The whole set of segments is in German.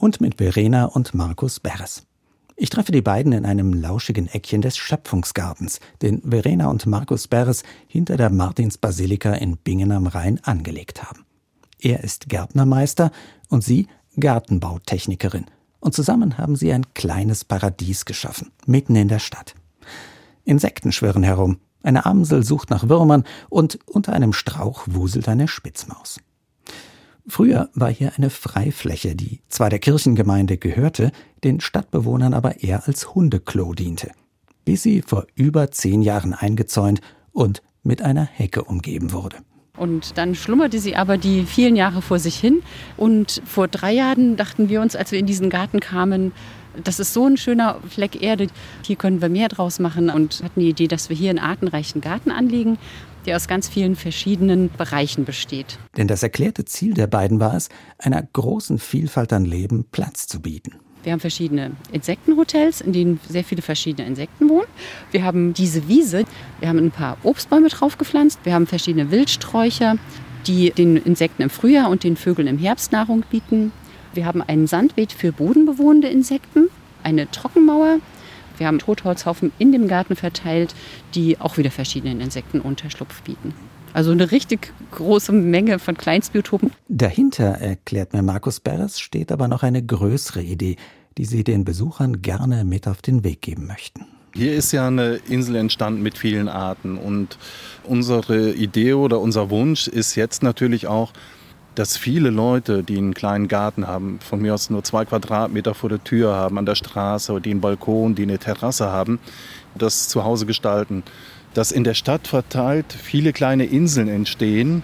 und mit Verena und Markus Beres. Ich treffe die beiden in einem lauschigen Eckchen des Schöpfungsgartens, den Verena und Markus Beres hinter der Martinsbasilika in Bingen am Rhein angelegt haben. Er ist Gärtnermeister und sie Gartenbautechnikerin. Und zusammen haben sie ein kleines Paradies geschaffen, mitten in der Stadt. Insekten schwirren herum, eine Amsel sucht nach Würmern und unter einem Strauch wuselt eine Spitzmaus. Früher war hier eine Freifläche, die zwar der Kirchengemeinde gehörte, den Stadtbewohnern aber eher als Hundeklo diente, bis sie vor über zehn Jahren eingezäunt und mit einer Hecke umgeben wurde. Und dann schlummerte sie aber die vielen Jahre vor sich hin. Und vor drei Jahren dachten wir uns, als wir in diesen Garten kamen, das ist so ein schöner Fleck Erde, hier können wir mehr draus machen und hatten die Idee, dass wir hier einen artenreichen Garten anlegen die aus ganz vielen verschiedenen Bereichen besteht. Denn das erklärte Ziel der beiden war es, einer großen Vielfalt an Leben Platz zu bieten. Wir haben verschiedene Insektenhotels, in denen sehr viele verschiedene Insekten wohnen. Wir haben diese Wiese, wir haben ein paar Obstbäume drauf gepflanzt, wir haben verschiedene Wildsträucher, die den Insekten im Frühjahr und den Vögeln im Herbst Nahrung bieten. Wir haben ein Sandbeet für bodenbewohnende Insekten, eine Trockenmauer, wir haben Totholzhaufen in dem Garten verteilt, die auch wieder verschiedenen Insekten Unterschlupf bieten. Also eine richtig große Menge von Kleinstbiotopen. Dahinter, erklärt mir Markus Beres, steht aber noch eine größere Idee, die Sie den Besuchern gerne mit auf den Weg geben möchten. Hier ist ja eine Insel entstanden mit vielen Arten und unsere Idee oder unser Wunsch ist jetzt natürlich auch, dass viele Leute, die einen kleinen Garten haben, von mir aus nur zwei Quadratmeter vor der Tür haben, an der Straße, die einen Balkon, die eine Terrasse haben, das zu Hause gestalten. Dass in der Stadt verteilt viele kleine Inseln entstehen,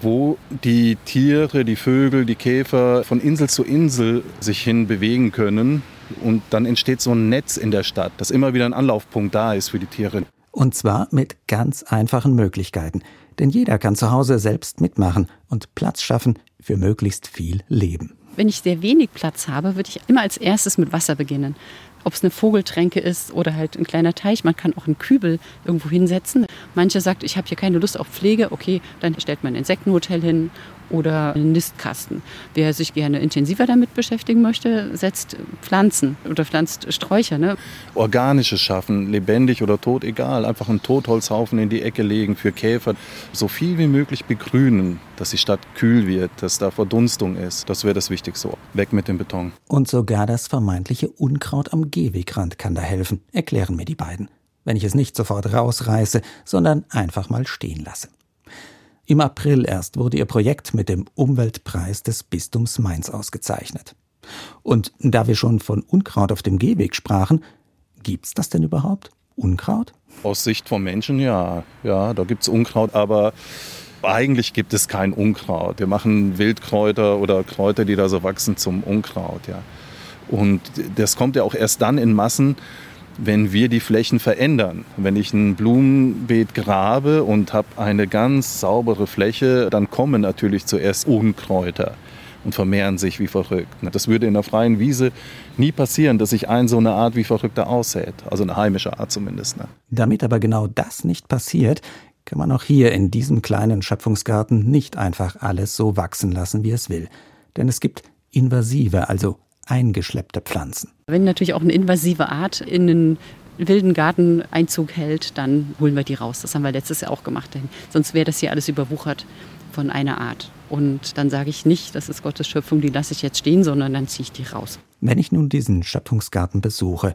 wo die Tiere, die Vögel, die Käfer von Insel zu Insel sich hin bewegen können. Und dann entsteht so ein Netz in der Stadt, dass immer wieder ein Anlaufpunkt da ist für die Tiere. Und zwar mit ganz einfachen Möglichkeiten. Denn jeder kann zu Hause selbst mitmachen und Platz schaffen für möglichst viel Leben. Wenn ich sehr wenig Platz habe, würde ich immer als erstes mit Wasser beginnen. Ob es eine Vogeltränke ist oder halt ein kleiner Teich. Man kann auch einen Kübel irgendwo hinsetzen. Manche sagt, ich habe hier keine Lust auf Pflege. Okay, dann stellt man ein Insektenhotel hin oder einen Nistkasten. Wer sich gerne intensiver damit beschäftigen möchte, setzt Pflanzen oder pflanzt Sträucher. Ne? Organisches schaffen, lebendig oder tot, egal. Einfach einen Totholzhaufen in die Ecke legen für Käfer. So viel wie möglich begrünen, dass die Stadt kühl wird, dass da Verdunstung ist. Das wäre das Wichtigste. Weg mit dem Beton. Und sogar das vermeintliche Unkraut am Gehwegrand kann da helfen, erklären mir die beiden. Wenn ich es nicht sofort rausreiße, sondern einfach mal stehen lasse. Im April erst wurde ihr Projekt mit dem Umweltpreis des Bistums Mainz ausgezeichnet. Und da wir schon von Unkraut auf dem Gehweg sprachen, gibt's das denn überhaupt? Unkraut? Aus Sicht von Menschen ja. Ja, da gibt's Unkraut, aber eigentlich gibt es kein Unkraut. Wir machen Wildkräuter oder Kräuter, die da so wachsen, zum Unkraut, ja. Und das kommt ja auch erst dann in Massen, wenn wir die Flächen verändern. Wenn ich ein Blumenbeet grabe und habe eine ganz saubere Fläche, dann kommen natürlich zuerst Unkräuter und vermehren sich wie verrückt. Das würde in der freien Wiese nie passieren, dass sich ein so eine Art wie verrückter aussät, also eine heimische Art zumindest. Ne? Damit aber genau das nicht passiert, kann man auch hier in diesem kleinen Schöpfungsgarten nicht einfach alles so wachsen lassen, wie es will. Denn es gibt invasive, also eingeschleppte Pflanzen. Wenn natürlich auch eine invasive Art in einen wilden Garten Einzug hält, dann holen wir die raus. Das haben wir letztes Jahr auch gemacht. Denn sonst wäre das hier alles überwuchert von einer Art. Und dann sage ich nicht, das ist Gottes Schöpfung, die lasse ich jetzt stehen, sondern dann ziehe ich die raus. Wenn ich nun diesen Schöpfungsgarten besuche,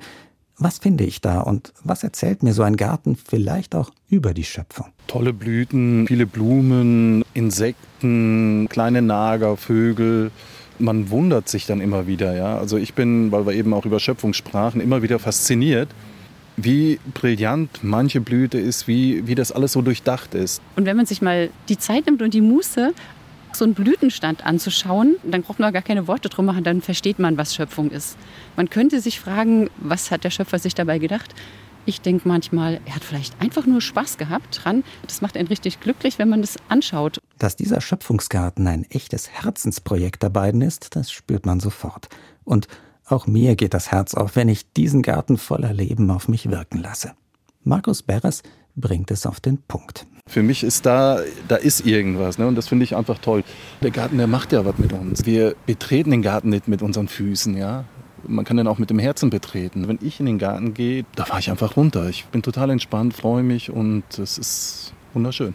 was finde ich da und was erzählt mir so ein Garten vielleicht auch über die Schöpfung? Tolle Blüten, viele Blumen, Insekten, kleine Nager, Vögel man wundert sich dann immer wieder. Ja? Also ich bin, weil wir eben auch über Schöpfung sprachen, immer wieder fasziniert, wie brillant manche Blüte ist, wie, wie das alles so durchdacht ist. Und wenn man sich mal die Zeit nimmt und die Muße, so einen Blütenstand anzuschauen, dann braucht man gar keine Worte drum machen, dann versteht man, was Schöpfung ist. Man könnte sich fragen, was hat der Schöpfer sich dabei gedacht? Ich denke manchmal, er hat vielleicht einfach nur Spaß gehabt dran. Das macht einen richtig glücklich, wenn man das anschaut. Dass dieser Schöpfungsgarten ein echtes Herzensprojekt der beiden ist, das spürt man sofort. Und auch mir geht das Herz auf, wenn ich diesen Garten voller Leben auf mich wirken lasse. Markus Beres bringt es auf den Punkt. Für mich ist da, da ist irgendwas ne? und das finde ich einfach toll. Der Garten, der macht ja was mit uns. Wir betreten den Garten nicht mit unseren Füßen, ja. Man kann den auch mit dem Herzen betreten. Wenn ich in den Garten gehe, da fahre ich einfach runter. Ich bin total entspannt, freue mich und es ist wunderschön.